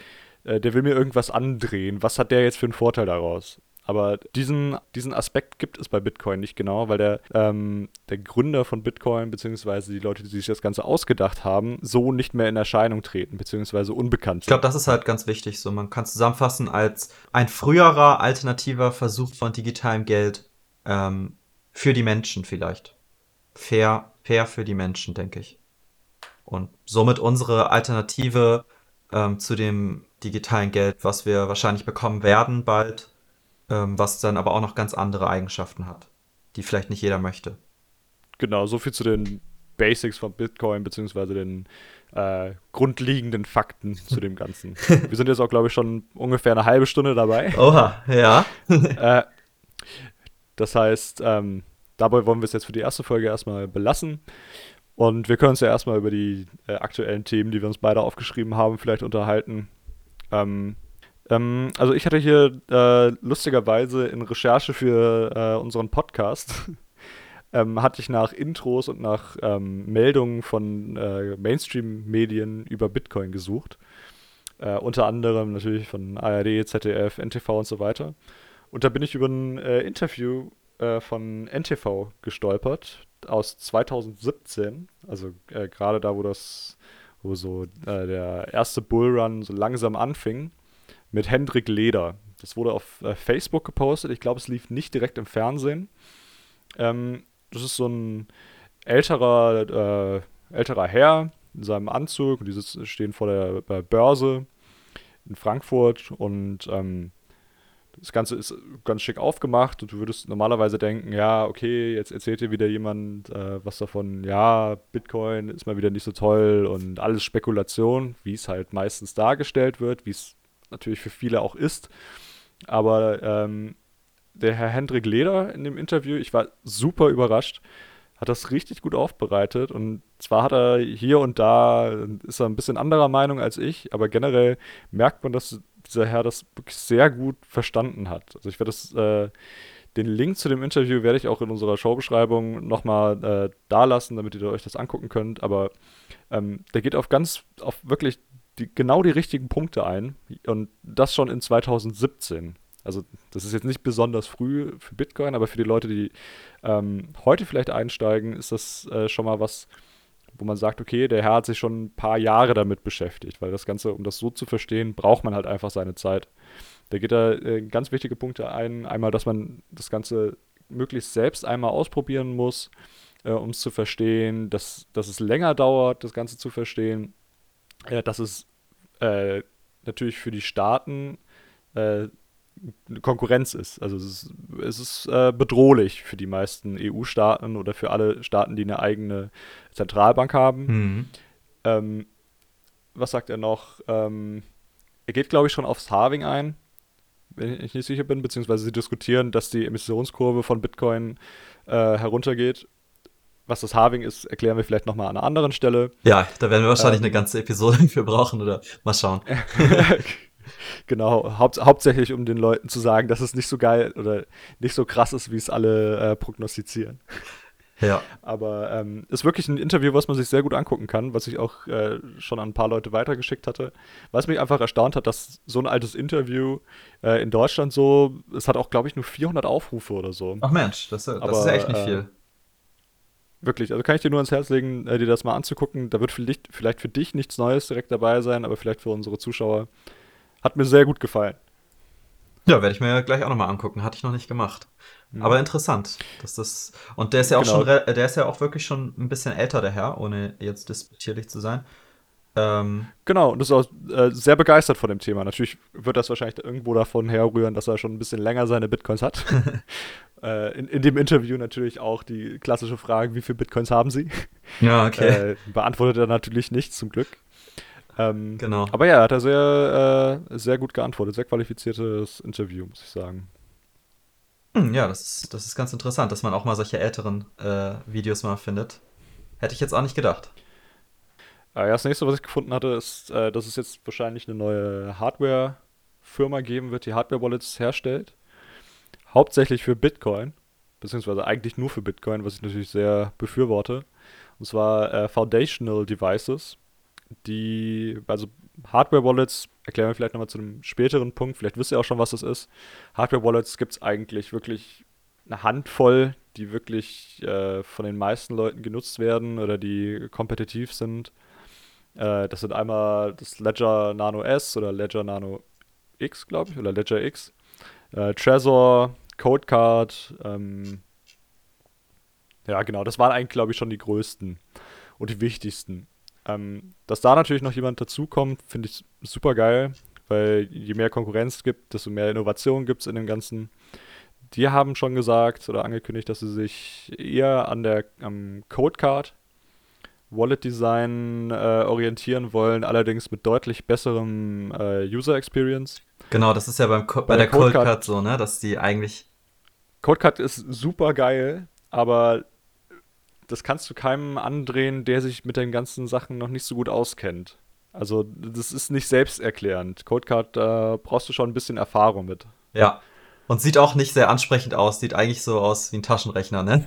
äh, der will mir irgendwas andrehen, was hat der jetzt für einen Vorteil daraus? Aber diesen, diesen Aspekt gibt es bei Bitcoin nicht genau, weil der, ähm, der Gründer von Bitcoin, beziehungsweise die Leute, die sich das Ganze ausgedacht haben, so nicht mehr in Erscheinung treten, beziehungsweise unbekannt sind. Ich glaube, das ist halt ganz wichtig. So, man kann zusammenfassen als ein früherer alternativer Versuch von digitalem Geld ähm, für die Menschen vielleicht. Fair, fair für die Menschen, denke ich. Und somit unsere Alternative ähm, zu dem digitalen Geld, was wir wahrscheinlich bekommen werden bald, ähm, was dann aber auch noch ganz andere Eigenschaften hat, die vielleicht nicht jeder möchte. Genau, so viel zu den Basics von Bitcoin, beziehungsweise den äh, grundlegenden Fakten zu dem Ganzen. Wir sind jetzt auch, glaube ich, schon ungefähr eine halbe Stunde dabei. Oha, ja. äh, das heißt, ähm, dabei wollen wir es jetzt für die erste Folge erstmal belassen. Und wir können uns ja erstmal über die äh, aktuellen Themen, die wir uns beide aufgeschrieben haben, vielleicht unterhalten. Ähm, Ähm, also ich hatte hier äh, lustigerweise in Recherche für äh, unseren Podcast ähm, hatte ich nach Intros und nach ähm, Meldungen von äh, Mainstream-Medien über Bitcoin gesucht. Äh, unter anderem natürlich von ARD, ZDF, NTV und so weiter. Und da bin ich über ein äh, Interview von NTV gestolpert aus 2017. Also äh, gerade da, wo das, wo so äh, der erste Bullrun so langsam anfing, mit Hendrik Leder. Das wurde auf Facebook gepostet. Ich glaube, es lief nicht direkt im Fernsehen. Ähm, das ist so ein älterer, äh, älterer Herr in seinem Anzug und die stehen vor der Börse in Frankfurt und ähm, das Ganze ist ganz schick aufgemacht und du würdest normalerweise denken, ja, okay, jetzt erzählt dir wieder jemand äh, was davon, ja, Bitcoin ist mal wieder nicht so toll und alles Spekulation, wie es halt meistens dargestellt wird, wie es natürlich für viele auch ist. Aber ähm, der Herr Hendrik Leder in dem Interview, ich war super überrascht, hat das richtig gut aufbereitet und zwar hat er hier und da, ist er ein bisschen anderer Meinung als ich, aber generell merkt man, dass dieser Herr das wirklich sehr gut verstanden hat. Also ich werde das, äh, den Link zu dem Interview werde ich auch in unserer Showbeschreibung nochmal äh, da lassen, damit ihr euch das angucken könnt, aber ähm, der geht auf ganz, auf wirklich die, genau die richtigen Punkte ein und das schon in 2017. Also das ist jetzt nicht besonders früh für Bitcoin, aber für die Leute, die ähm, heute vielleicht einsteigen, ist das äh, schon mal was, wo man sagt, okay, der Herr hat sich schon ein paar Jahre damit beschäftigt, weil das Ganze, um das so zu verstehen, braucht man halt einfach seine Zeit. Da geht da äh, ganz wichtige Punkte ein. Einmal, dass man das Ganze möglichst selbst einmal ausprobieren muss, äh, um es zu verstehen, dass, dass es länger dauert, das Ganze zu verstehen, äh, dass es äh, natürlich für die Staaten äh, Konkurrenz ist. Also es ist, es ist äh, bedrohlich für die meisten EU-Staaten oder für alle Staaten, die eine eigene Zentralbank haben. Mhm. Ähm, was sagt er noch? Ähm, er geht, glaube ich, schon aufs Halving ein, wenn ich nicht sicher bin, beziehungsweise sie diskutieren, dass die Emissionskurve von Bitcoin äh, heruntergeht. Was das Halving ist, erklären wir vielleicht nochmal an einer anderen Stelle. Ja, da werden wir wahrscheinlich ähm, eine ganze Episode für brauchen oder mal schauen. Genau, haupt, hauptsächlich um den Leuten zu sagen, dass es nicht so geil oder nicht so krass ist, wie es alle äh, prognostizieren. Ja. Aber ähm, ist wirklich ein Interview, was man sich sehr gut angucken kann, was ich auch äh, schon an ein paar Leute weitergeschickt hatte. Was mich einfach erstaunt hat, dass so ein altes Interview äh, in Deutschland so, es hat auch, glaube ich, nur 400 Aufrufe oder so. Ach Mensch, das, das Aber, ist ja echt nicht viel. Äh, wirklich, also kann ich dir nur ans Herz legen, äh, dir das mal anzugucken. Da wird vielleicht, vielleicht für dich nichts Neues direkt dabei sein, aber vielleicht für unsere Zuschauer hat mir sehr gut gefallen. Ja, werde ich mir gleich auch nochmal angucken. Hatte ich noch nicht gemacht. Mhm. Aber interessant, dass das. Und der ist ja auch genau. schon, der ist ja auch wirklich schon ein bisschen älter, der Herr, ohne jetzt disputierlich zu sein. Ähm, genau, und ist auch äh, sehr begeistert von dem Thema. Natürlich wird das wahrscheinlich irgendwo davon herrühren, dass er schon ein bisschen länger seine Bitcoins hat. äh, in, in, dem Interview natürlich auch die klassische Frage, wie viele Bitcoins haben Sie? Ja, okay. Äh, beantwortet er natürlich nicht, zum Glück. Ähm, genau. Aber ja, hat er sehr, äh, sehr gut geantwortet. Sehr qualifiziertes Interview, muss ich sagen. Hm, ja, das ist, das ist ganz interessant, dass man auch mal solche älteren äh, Videos mal findet. Hätte ich jetzt auch nicht gedacht. Ja, das nächste, was ich gefunden hatte, ist, äh, dass es jetzt wahrscheinlich eine neue Hardware-Firma geben wird, die Hardware-Wallets herstellt. Hauptsächlich für Bitcoin, beziehungsweise eigentlich nur für Bitcoin, was ich natürlich sehr befürworte. Und zwar äh, Foundational Devices die, also Hardware-Wallets, erklären wir vielleicht nochmal zu einem späteren Punkt, vielleicht wisst ihr auch schon, was das ist. Hardware-Wallets gibt es eigentlich wirklich eine Handvoll, die wirklich äh, von den meisten Leuten genutzt werden oder die kompetitiv sind. Äh, das sind einmal das Ledger Nano S oder Ledger Nano X, glaube ich, oder Ledger X. Äh, Trezor, Codecard, ähm, ja genau, das waren eigentlich, glaube ich, schon die größten und die wichtigsten. Ähm, dass da natürlich noch jemand dazukommt, finde ich super geil, weil je mehr Konkurrenz gibt, desto mehr Innovation gibt es in dem Ganzen. Die haben schon gesagt oder angekündigt, dass sie sich eher an der am Codecard Wallet Design äh, orientieren wollen, allerdings mit deutlich besserem äh, User Experience. Genau, das ist ja beim Co bei, bei der Codecard, Codecard so, ne, dass die eigentlich Codecard ist super geil, aber das kannst du keinem andrehen, der sich mit den ganzen Sachen noch nicht so gut auskennt. Also das ist nicht selbsterklärend. Codecard, da brauchst du schon ein bisschen Erfahrung mit. Ja. Und sieht auch nicht sehr ansprechend aus. Sieht eigentlich so aus wie ein Taschenrechner, ne?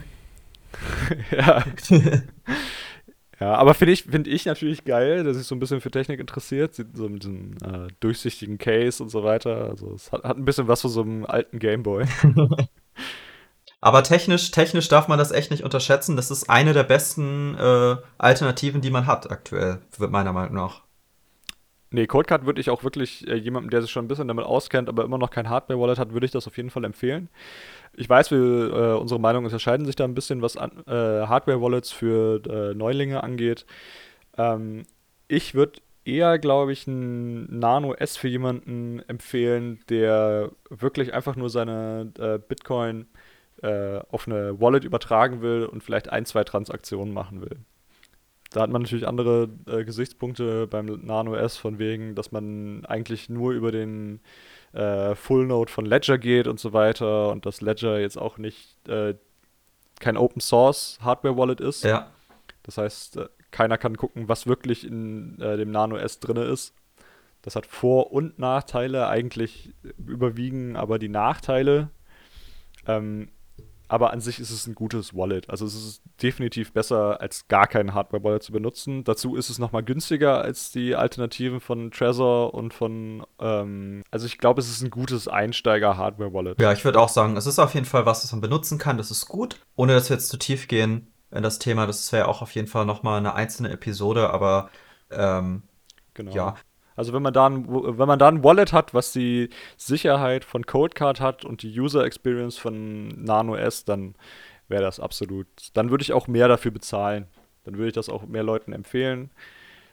ja. ja, aber finde ich, find ich natürlich geil, dass sich so ein bisschen für Technik interessiert. Sieht so mit diesem äh, durchsichtigen Case und so weiter. Also es hat, hat ein bisschen was von so einem alten Gameboy. Aber technisch, technisch darf man das echt nicht unterschätzen. Das ist eine der besten äh, Alternativen, die man hat aktuell, meiner Meinung nach. Nee, Codecard würde ich auch wirklich äh, jemandem, der sich schon ein bisschen damit auskennt, aber immer noch kein Hardware-Wallet hat, würde ich das auf jeden Fall empfehlen. Ich weiß, wir, äh, unsere Meinungen unterscheiden sich da ein bisschen, was äh, Hardware-Wallets für äh, Neulinge angeht. Ähm, ich würde eher, glaube ich, ein Nano S für jemanden empfehlen, der wirklich einfach nur seine äh, Bitcoin äh, auf eine Wallet übertragen will und vielleicht ein, zwei Transaktionen machen will. Da hat man natürlich andere äh, Gesichtspunkte beim Nano S, von wegen, dass man eigentlich nur über den äh, Full Node von Ledger geht und so weiter und dass Ledger jetzt auch nicht äh, kein Open Source Hardware Wallet ist. Ja. Das heißt, äh, keiner kann gucken, was wirklich in äh, dem Nano S drin ist. Das hat Vor- und Nachteile. Eigentlich überwiegen aber die Nachteile. Ähm, aber an sich ist es ein gutes Wallet. Also es ist definitiv besser, als gar kein Hardware-Wallet zu benutzen. Dazu ist es nochmal günstiger als die Alternativen von Trezor und von, ähm, also ich glaube, es ist ein gutes Einsteiger-Hardware-Wallet. Ja, ich würde auch sagen, es ist auf jeden Fall was, was man benutzen kann. Das ist gut. Ohne dass wir jetzt zu tief gehen in das Thema, das wäre auch auf jeden Fall nochmal eine einzelne Episode, aber ähm, Genau. ja, Also wenn man da ein, wenn man da ein Wallet hat, was die Sicherheit von Codecard hat und die User Experience von Nano S, dann wäre das absolut. Dann würde ich auch mehr dafür bezahlen. Dann würde ich das auch mehr Leuten empfehlen.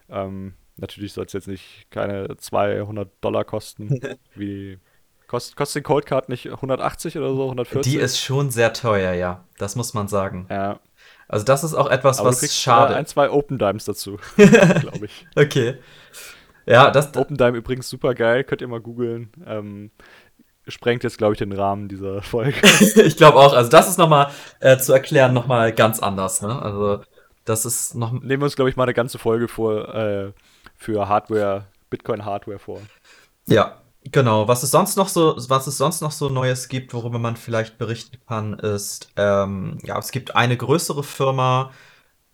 Ähm, natürlich soll es jetzt nicht keine 200 Dollar kosten. wie kost, kostet die Codecard nicht 180 oder so, 140? die ist schon sehr teuer, ja. Das muss man sagen. ja. Also das ist auch etwas, Aber was kriegst schade. äh, ein, zwei Open Dimes dazu, glaube ich. okay. Ja, das, Open Dime übrigens super geil, könnt ihr mal googeln. Ähm, sprengt jetzt, glaube ich, den Rahmen dieser Folge. ich glaube auch. Also das ist nochmal äh, zu erklären, nochmal ganz anders. Ne? Also das ist noch Nehmen wir uns, glaube ich, mal eine ganze Folge vor äh, für Hardware, Bitcoin-Hardware vor. Ja, genau. Was es sonst noch so, was es sonst noch so Neues gibt, worüber man vielleicht berichten kann, ist, ähm, ja, es gibt eine größere Firma,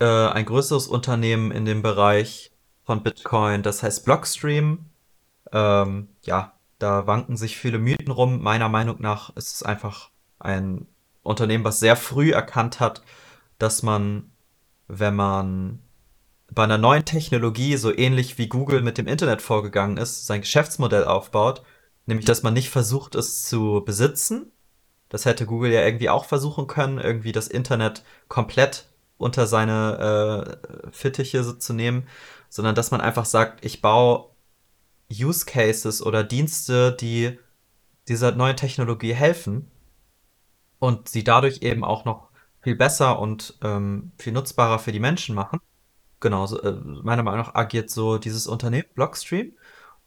äh, ein größeres Unternehmen in dem Bereich von Bitcoin, das heißt Blockstream. Ähm, ja, da wanken sich viele Mythen rum. Meiner Meinung nach ist es einfach ein Unternehmen, was sehr früh erkannt hat, dass man, wenn man bei einer neuen Technologie, so ähnlich wie Google mit dem Internet vorgegangen ist, sein Geschäftsmodell aufbaut, nämlich dass man nicht versucht, es zu besitzen. Das hätte Google ja irgendwie auch versuchen können, irgendwie das Internet komplett unter seine äh, Fittiche so zu nehmen, sondern dass man einfach sagt, ich baue Use Cases oder Dienste, die dieser neuen Technologie helfen und sie dadurch eben auch noch viel besser und ähm, viel nutzbarer für die Menschen machen. Genau, so, äh, meiner Meinung nach agiert so dieses Unternehmen, Blockstream.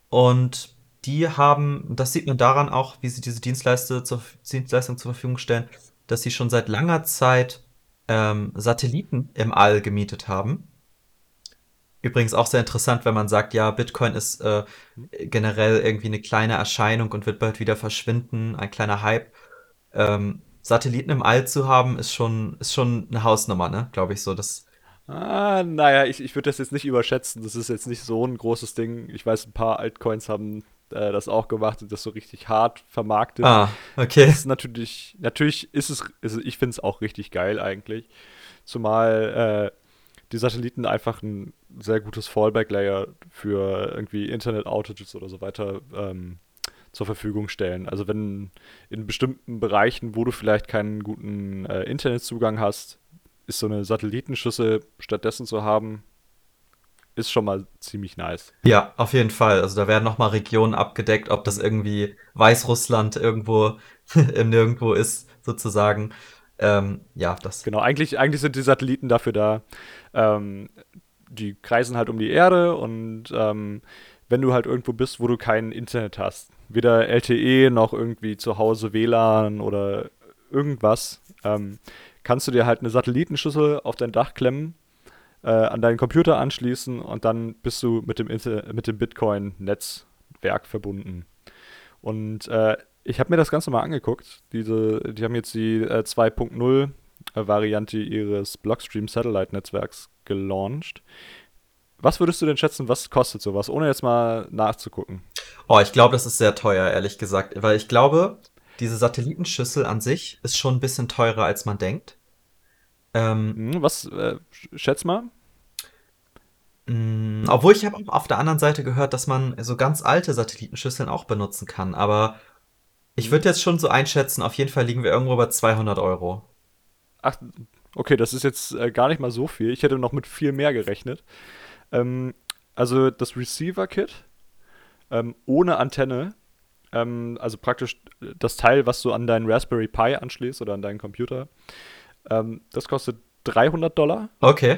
Und die haben, das sieht man daran auch, wie sie diese Dienstleiste zur, Dienstleistung zur Verfügung stellen, dass sie schon seit langer Zeit ähm, Satelliten im All gemietet haben. Übrigens auch sehr interessant, wenn man sagt, ja, Bitcoin ist äh, generell irgendwie eine kleine Erscheinung und wird bald wieder verschwinden, ein kleiner Hype. Ähm, Satelliten im All zu haben, ist schon, ist schon eine Hausnummer, ne? Glaube ich so. Das, Ah, naja, ich, ich würde das jetzt nicht überschätzen. Das ist jetzt nicht so ein großes Ding. Ich weiß, ein paar Altcoins haben äh, das auch gemacht und das so richtig hart vermarktet. ah, okay. Das ist natürlich, natürlich ist es, ist, ich finde es auch richtig geil eigentlich. Zumal äh, die Satelliten einfach ein sehr gutes Fallback-Layer für irgendwie Internet-Outages oder so weiter ähm, zur Verfügung stellen. Also wenn in bestimmten Bereichen, wo du vielleicht keinen guten äh, Internetzugang hast, ist so eine Satellitenschüssel stattdessen zu haben, ist schon mal ziemlich nice. Ja, auf jeden Fall. Also da werden nochmal Regionen abgedeckt, ob das irgendwie Weißrussland irgendwo im Nirgendwo ist, sozusagen. Ähm, ja, das. Genau, eigentlich, eigentlich sind die Satelliten dafür da. Ähm, die kreisen halt um die Erde und ähm, wenn du halt irgendwo bist, wo du kein Internet hast, weder LTE noch irgendwie zu Hause WLAN oder irgendwas, ähm, kannst du dir halt eine Satellitenschüssel auf dein Dach klemmen, äh, an deinen Computer anschließen und dann bist du mit dem, mit dem Bitcoin-Netzwerk verbunden. Und äh, ich habe mir das Ganze mal angeguckt. Diese, die haben jetzt die äh, 2.0 Variante ihres Blockstream Satellite Netzwerks gelauncht. Was würdest du denn schätzen, was kostet sowas, ohne jetzt mal nachzugucken? Oh, ich glaube, das ist sehr teuer, ehrlich gesagt, weil ich glaube, diese Satellitenschüssel an sich ist schon ein bisschen teurer, als man denkt. Ähm, hm, was, äh, schätz mal? Mh, obwohl ich habe auf der anderen Seite gehört, dass man so ganz alte Satellitenschüsseln auch benutzen kann, aber ich würde jetzt schon so einschätzen, auf jeden Fall liegen wir irgendwo bei 200 Euro. Ach, okay, das ist jetzt äh, gar nicht mal so viel. Ich hätte noch mit viel mehr gerechnet. Ähm, also das Receiver-Kit ähm, ohne Antenne, ähm, also praktisch das Teil, was du an deinen Raspberry Pi anschließt oder an deinen Computer, ähm, das kostet 300 Dollar. Okay.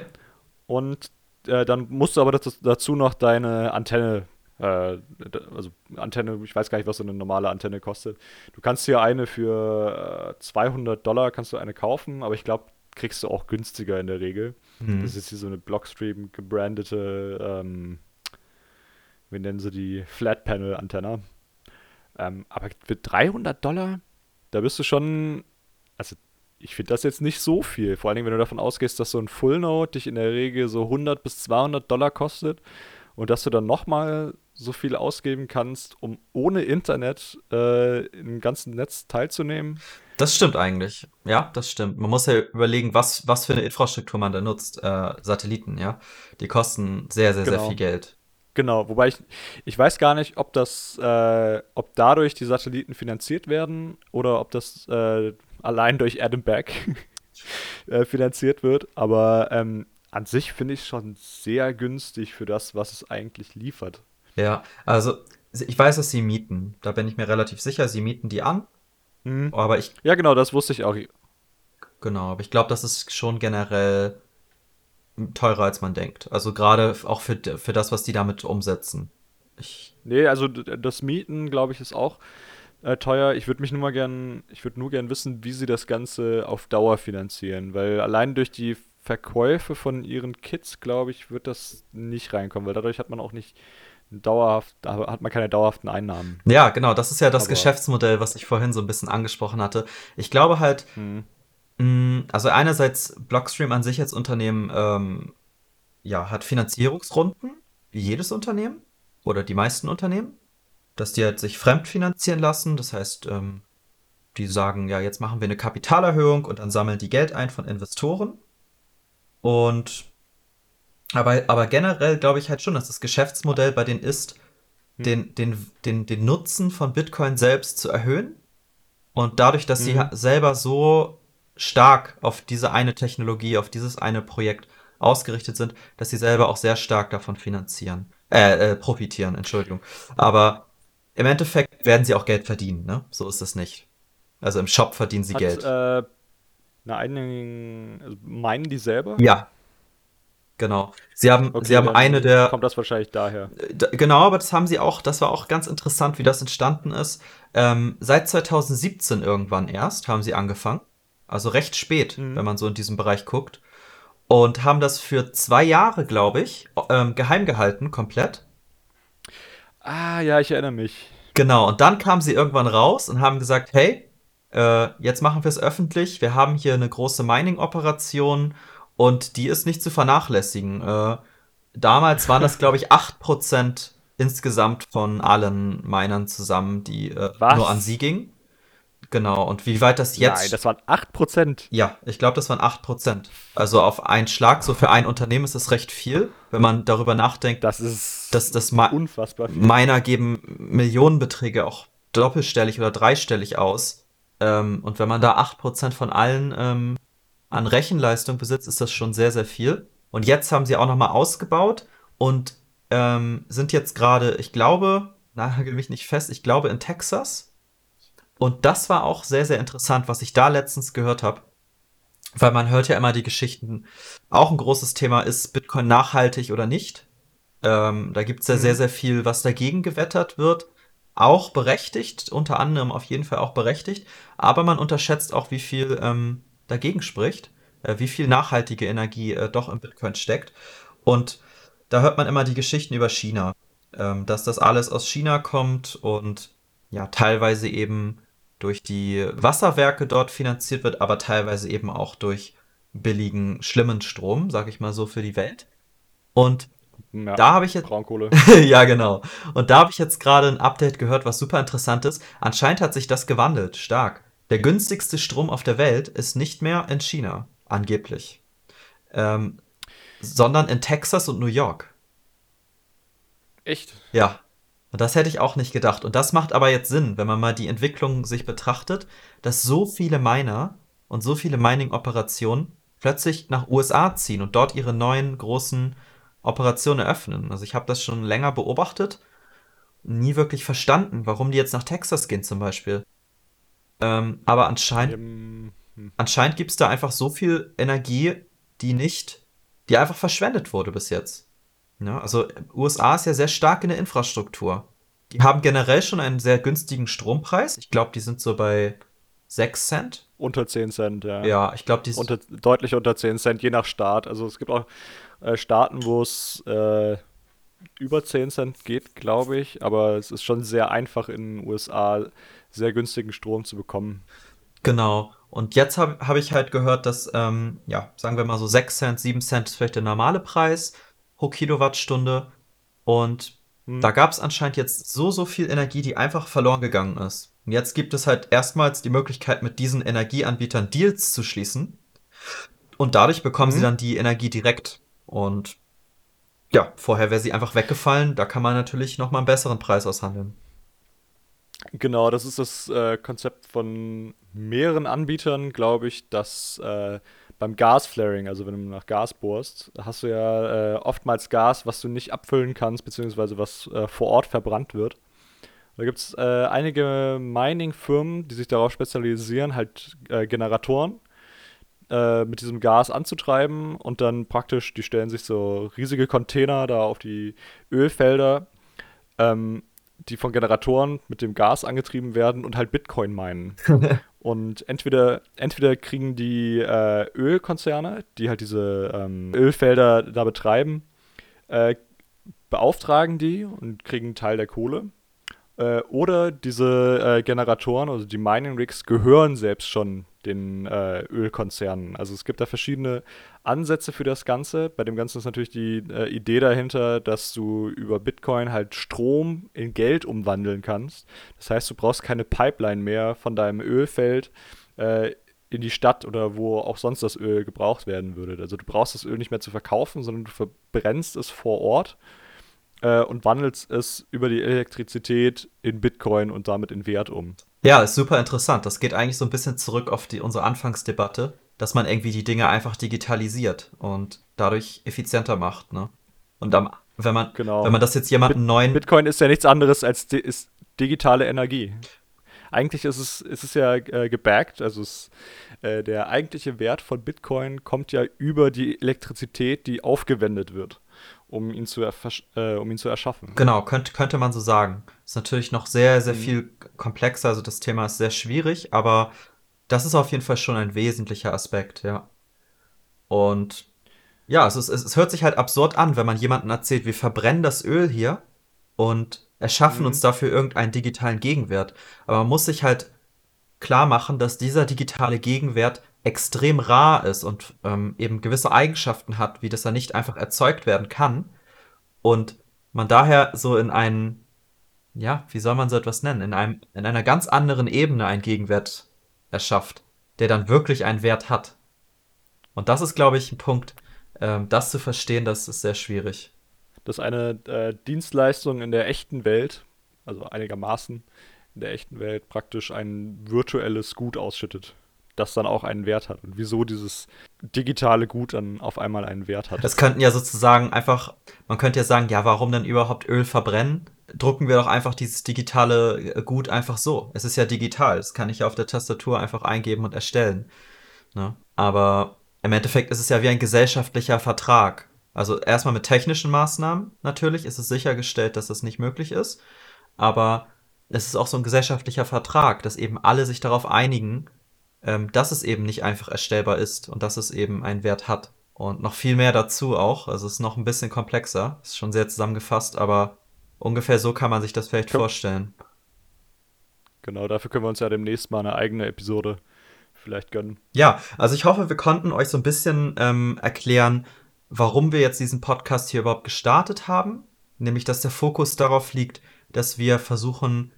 Und äh, dann musst du aber dazu noch deine Antenne also Antenne, ich weiß gar nicht, was so eine normale Antenne kostet. Du kannst hier eine für äh, 200 Dollar kannst du eine kaufen, aber ich glaube, kriegst du auch günstiger in der Regel. Mhm. Das ist hier so eine Blockstream gebrandete, ähm, wie nennen sie die, Flat Panel Antenne. Ähm, aber für 300 Dollar, da bist du schon, also ich finde das jetzt nicht so viel. Vor allen Dingen, wenn du davon ausgehst, dass so ein Full Note dich in der Regel so 100 bis 200 Dollar kostet und dass du dann nochmal so viel ausgeben kannst, um ohne Internet äh, im ganzen Netz teilzunehmen. Das stimmt eigentlich. Ja, das stimmt. Man muss ja überlegen, was, was für eine Infrastruktur man da nutzt. Äh, Satelliten, ja. Die kosten sehr, sehr, genau. sehr viel Geld. Genau, wobei ich, ich weiß gar nicht, ob das, äh, ob dadurch die Satelliten finanziert werden oder ob das äh, allein durch Adam Back äh, finanziert wird. Aber ähm, an sich finde ich es schon sehr günstig für das, was es eigentlich liefert. Ja, also ich weiß, dass sie mieten. Da bin ich mir relativ sicher. Sie mieten die an. Mhm. Aber ich. Ja, genau, das wusste ich auch. Genau, aber ich glaube, das ist schon generell teurer, als man denkt. Also gerade auch für, für das, was die damit umsetzen. Ich nee, also das Mieten, glaube ich, ist auch äh, teuer. Ich würde mich nur mal gern, ich würde nur gern wissen, wie sie das Ganze auf Dauer finanzieren, weil allein durch die Verkäufe von ihren Kits, glaube ich, wird das nicht reinkommen, weil dadurch hat man auch nicht dauerhaft, da hat man keine dauerhaften Einnahmen. Ja, genau, das ist ja das Aber Geschäftsmodell, was ich vorhin so ein bisschen angesprochen hatte. Ich glaube halt, hm. mh, also einerseits Blockstream an sich als Unternehmen ähm, ja, hat Finanzierungsrunden, wie jedes Unternehmen oder die meisten Unternehmen, dass die halt sich fremdfinanzieren lassen. Das heißt, ähm, die sagen, ja, jetzt machen wir eine Kapitalerhöhung und dann sammeln die Geld ein von Investoren. Und aber, aber generell glaube ich halt schon, dass das Geschäftsmodell bei denen ist, hm. den, den, den, den Nutzen von Bitcoin selbst zu erhöhen. Und dadurch, dass sie mhm. selber so stark auf diese eine Technologie, auf dieses eine Projekt ausgerichtet sind, dass sie selber auch sehr stark davon finanzieren, äh, äh, profitieren, Entschuldigung. Aber im Endeffekt werden sie auch Geld verdienen, ne? So ist es nicht. Also im Shop verdienen sie Hat, Geld. Äh, na, einen, also meinen die selber? Ja, Genau. Sie haben, okay, sie haben eine der. Kommt das wahrscheinlich daher? Genau, aber das haben sie auch, das war auch ganz interessant, wie das entstanden ist. Ähm, seit 2017 irgendwann erst haben sie angefangen. Also recht spät, mhm. wenn man so in diesem Bereich guckt. Und haben das für zwei Jahre, glaube ich, ähm, geheim gehalten, komplett. Ah, ja, ich erinnere mich. Genau, und dann kamen sie irgendwann raus und haben gesagt, hey, äh, jetzt machen wir es öffentlich. Wir haben hier eine große Mining-Operation und die ist nicht zu vernachlässigen. Äh, damals waren das, glaube ich, 8% insgesamt von allen Minern zusammen, die äh, nur an sie gingen. Genau, und wie weit das jetzt. Nein, das waren 8%. Ja, ich glaube, das waren 8%. Also auf einen Schlag, so für ein Unternehmen ist das recht viel, wenn man darüber nachdenkt. Das ist dass das Ma unfassbar viel. Miner geben Millionenbeträge auch doppelstellig oder dreistellig aus. Ähm, und wenn man da 8% von allen ähm, an Rechenleistung besitzt, ist das schon sehr, sehr viel. Und jetzt haben sie auch nochmal ausgebaut und ähm, sind jetzt gerade, ich glaube, nagel mich nicht fest, ich glaube in Texas. Und das war auch sehr, sehr interessant, was ich da letztens gehört habe. Weil man hört ja immer die Geschichten. Auch ein großes Thema ist Bitcoin nachhaltig oder nicht. Ähm, da gibt es ja mhm. sehr, sehr viel, was dagegen gewettert wird. Auch berechtigt, unter anderem auf jeden Fall auch berechtigt. Aber man unterschätzt auch, wie viel ähm, dagegen spricht. äh, wie viel nachhaltige Energie äh, doch im Bitcoin steckt. Und da hört man immer die Geschichten über China, ähm, dass das alles aus China kommt und ja, teilweise eben durch die Wasserwerke dort finanziert wird, aber teilweise eben auch durch billigen, schlimmen Strom, sag ich mal so, für die Welt. Und ja, da habe ich jetzt. Braunkohle. ja, genau. Und da habe ich jetzt gerade ein Update gehört, was super interessant ist. Anscheinend hat sich das gewandelt, stark. Der günstigste Strom auf der Welt ist nicht mehr in China, angeblich. Ähm, sondern in Texas und New York. Echt? Ja. Und das hätte ich auch nicht gedacht. Und das macht aber jetzt Sinn, wenn man mal die Entwicklung sich betrachtet, dass so viele Miner und so viele Mining-Operationen plötzlich nach USA ziehen und dort ihre neuen großen Operationen eröffnen. Also ich habe das schon länger beobachtet, nie wirklich verstanden, warum die jetzt nach Texas gehen zum Beispiel. Ähm, aber anscheinend, hm. anscheinend gibt es da einfach so viel Energie, die nicht, die einfach verschwendet wurde bis jetzt. Ja, also USA ist ja sehr stark in der Infrastruktur. Die haben generell schon einen sehr günstigen Strompreis. Ich glaube, die sind so bei 6 Cent. Unter 10 Cent, ja. Ja, ich glaube, die sind. Unter, deutlich unter 10 Cent, je nach Staat. Also es gibt auch äh, Staaten, wo es äh, über 10 Cent geht, glaube ich. Aber es ist schon sehr einfach in den USA sehr günstigen Strom zu bekommen. Genau. Und jetzt habe hab ich halt gehört, dass, ähm, ja, sagen wir mal so 6 Cent, 7 Cent ist vielleicht der normale Preis pro Kilowattstunde. Und hm. da gab es anscheinend jetzt so, so viel Energie, die einfach verloren gegangen ist. Und jetzt gibt es halt erstmals die Möglichkeit, mit diesen Energieanbietern Deals zu schließen. Und dadurch bekommen hm. sie dann die Energie direkt. Und ja, vorher wäre sie einfach weggefallen. Da kann man natürlich nochmal einen besseren Preis aushandeln. Genau, das ist das äh, Konzept von mehreren Anbietern, glaube ich, dass äh, beim Gasflaring, also wenn du nach Gas bohrst, hast du ja äh, oftmals Gas, was du nicht abfüllen kannst, beziehungsweise was äh, vor Ort verbrannt wird. Da gibt es äh, einige Mining-Firmen, die sich darauf spezialisieren, halt äh, mit diesem Gas anzutreiben und dann praktisch, die stellen sich so riesige Container da auf die Ölfelder. Ähm, die von Generatoren mit dem Gas angetrieben werden und halt Bitcoin meinen. und entweder, entweder kriegen die äh, Ölkonzerne, die halt diese ähm, Ölfelder da betreiben, äh, beauftragen die und kriegen einen Teil der Kohle. Äh, oder diese äh, Generatoren, also die Mining Rigs, gehören selbst schon den äh, Ölkonzernen. Also es gibt da verschiedene Ansätze für das Ganze. Bei dem Ganzen ist natürlich die äh, Idee dahinter, dass du über Bitcoin halt Strom in Geld umwandeln kannst. Das heißt, du brauchst keine Pipeline mehr von deinem Ölfeld äh, in die Stadt oder wo auch sonst das Öl gebraucht werden würde. Also du brauchst das Öl nicht mehr zu verkaufen, sondern du verbrennst es vor Ort äh, und wandelst es über die Elektrizität in Bitcoin und damit in Wert um. Ja, ist super interessant. Das geht eigentlich so ein bisschen zurück auf die, unsere Anfangsdebatte, dass man irgendwie die Dinge einfach digitalisiert und dadurch effizienter macht. Ne? Und am, wenn, man, genau. wenn man das jetzt jemanden Bit neuen. Bitcoin ist ja nichts anderes als di ist digitale Energie. Eigentlich ist es, ist es ja äh, gebackt, also es, äh, der eigentliche Wert von Bitcoin kommt ja über die Elektrizität, die aufgewendet wird um ihn zu, äh, um ihn zu erschaffen. Genau, könnte, könnte man so sagen. Ist natürlich noch sehr, sehr mhm. viel komplexer, also das Thema ist sehr schwierig, aber das ist auf jeden Fall schon ein wesentlicher Aspekt, ja. Und ja, es, ist, es, es hört sich halt absurd an, wenn man jemandem erzählt, wir verbrennen das Öl hier und erschaffen mhm. uns dafür irgendeinen digitalen Gegenwert. Aber man muss sich halt klar machen, dass dieser digitale Gegenwert extrem rar ist und ähm, eben gewisse Eigenschaften hat, wie das er nicht einfach erzeugt werden kann. Und man daher so in einen, ja, wie soll man so etwas nennen, in, einem, in einer ganz anderen Ebene einen Gegenwert erschafft, der dann wirklich einen Wert hat. Und das ist, glaube ich, ein Punkt, ähm, das zu verstehen, das ist sehr schwierig. Dass eine äh, Dienstleistung in der echten Welt, also einigermaßen in der echten Welt, praktisch ein virtuelles Gut ausschüttet das dann auch einen Wert hat und wieso dieses digitale Gut dann auf einmal einen Wert hat. Das könnten ja sozusagen einfach, man könnte ja sagen, ja, warum dann überhaupt Öl verbrennen? Drucken wir doch einfach dieses digitale Gut einfach so. Es ist ja digital, das kann ich ja auf der Tastatur einfach eingeben und erstellen. Ne? Aber im Endeffekt ist es ja wie ein gesellschaftlicher Vertrag. Also erstmal mit technischen Maßnahmen natürlich ist es sichergestellt, dass das nicht möglich ist. Aber es ist auch so ein gesellschaftlicher Vertrag, dass eben alle sich darauf einigen, ähm, dass es eben nicht einfach erstellbar ist und dass es eben einen Wert hat. Und noch viel mehr dazu auch. Also es ist noch ein bisschen komplexer. Ist schon sehr zusammengefasst, aber ungefähr so kann man sich das vielleicht ja. vorstellen. Genau, dafür können wir uns ja demnächst mal eine eigene Episode vielleicht gönnen. Ja, also ich hoffe, wir konnten euch so ein bisschen ähm, erklären, warum wir jetzt diesen Podcast hier überhaupt gestartet haben. Nämlich, dass der Fokus darauf liegt, dass wir versuchen,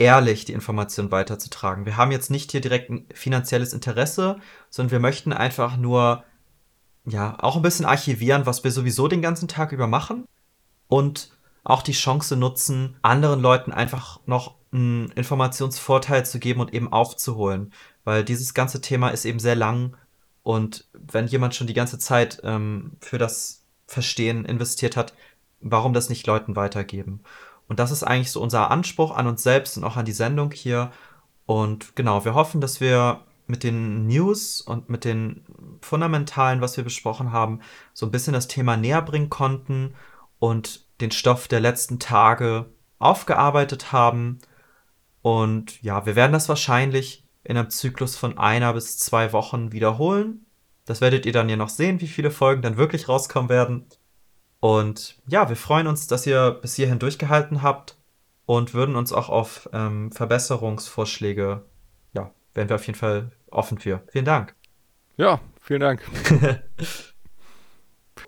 ehrlich die Information weiterzutragen. Wir haben jetzt nicht hier direkt ein finanzielles Interesse, sondern wir möchten einfach nur, ja, auch ein bisschen archivieren, was wir sowieso den ganzen Tag über machen und auch die Chance nutzen, anderen Leuten einfach noch einen Informationsvorteil zu geben und eben aufzuholen. Weil dieses ganze Thema ist eben sehr lang und wenn jemand schon die ganze Zeit ähm, für das Verstehen investiert hat, warum das nicht Leuten weitergeben? Und das ist eigentlich so unser Anspruch an uns selbst und auch an die Sendung hier. Und genau, wir hoffen, dass wir mit den News und mit den Fundamentalen, was wir besprochen haben, so ein bisschen das Thema näher bringen konnten und den Stoff der letzten Tage aufgearbeitet haben. Und ja, wir werden das wahrscheinlich in einem Zyklus von einer bis zwei Wochen wiederholen. Das werdet ihr dann ja noch sehen, wie viele Folgen dann wirklich rauskommen werden. Und ja, wir freuen uns, dass ihr bis hierhin durchgehalten habt und würden uns auch auf ähm, Verbesserungsvorschläge, ja, wären wir auf jeden Fall offen für. Vielen Dank. Ja, vielen Dank.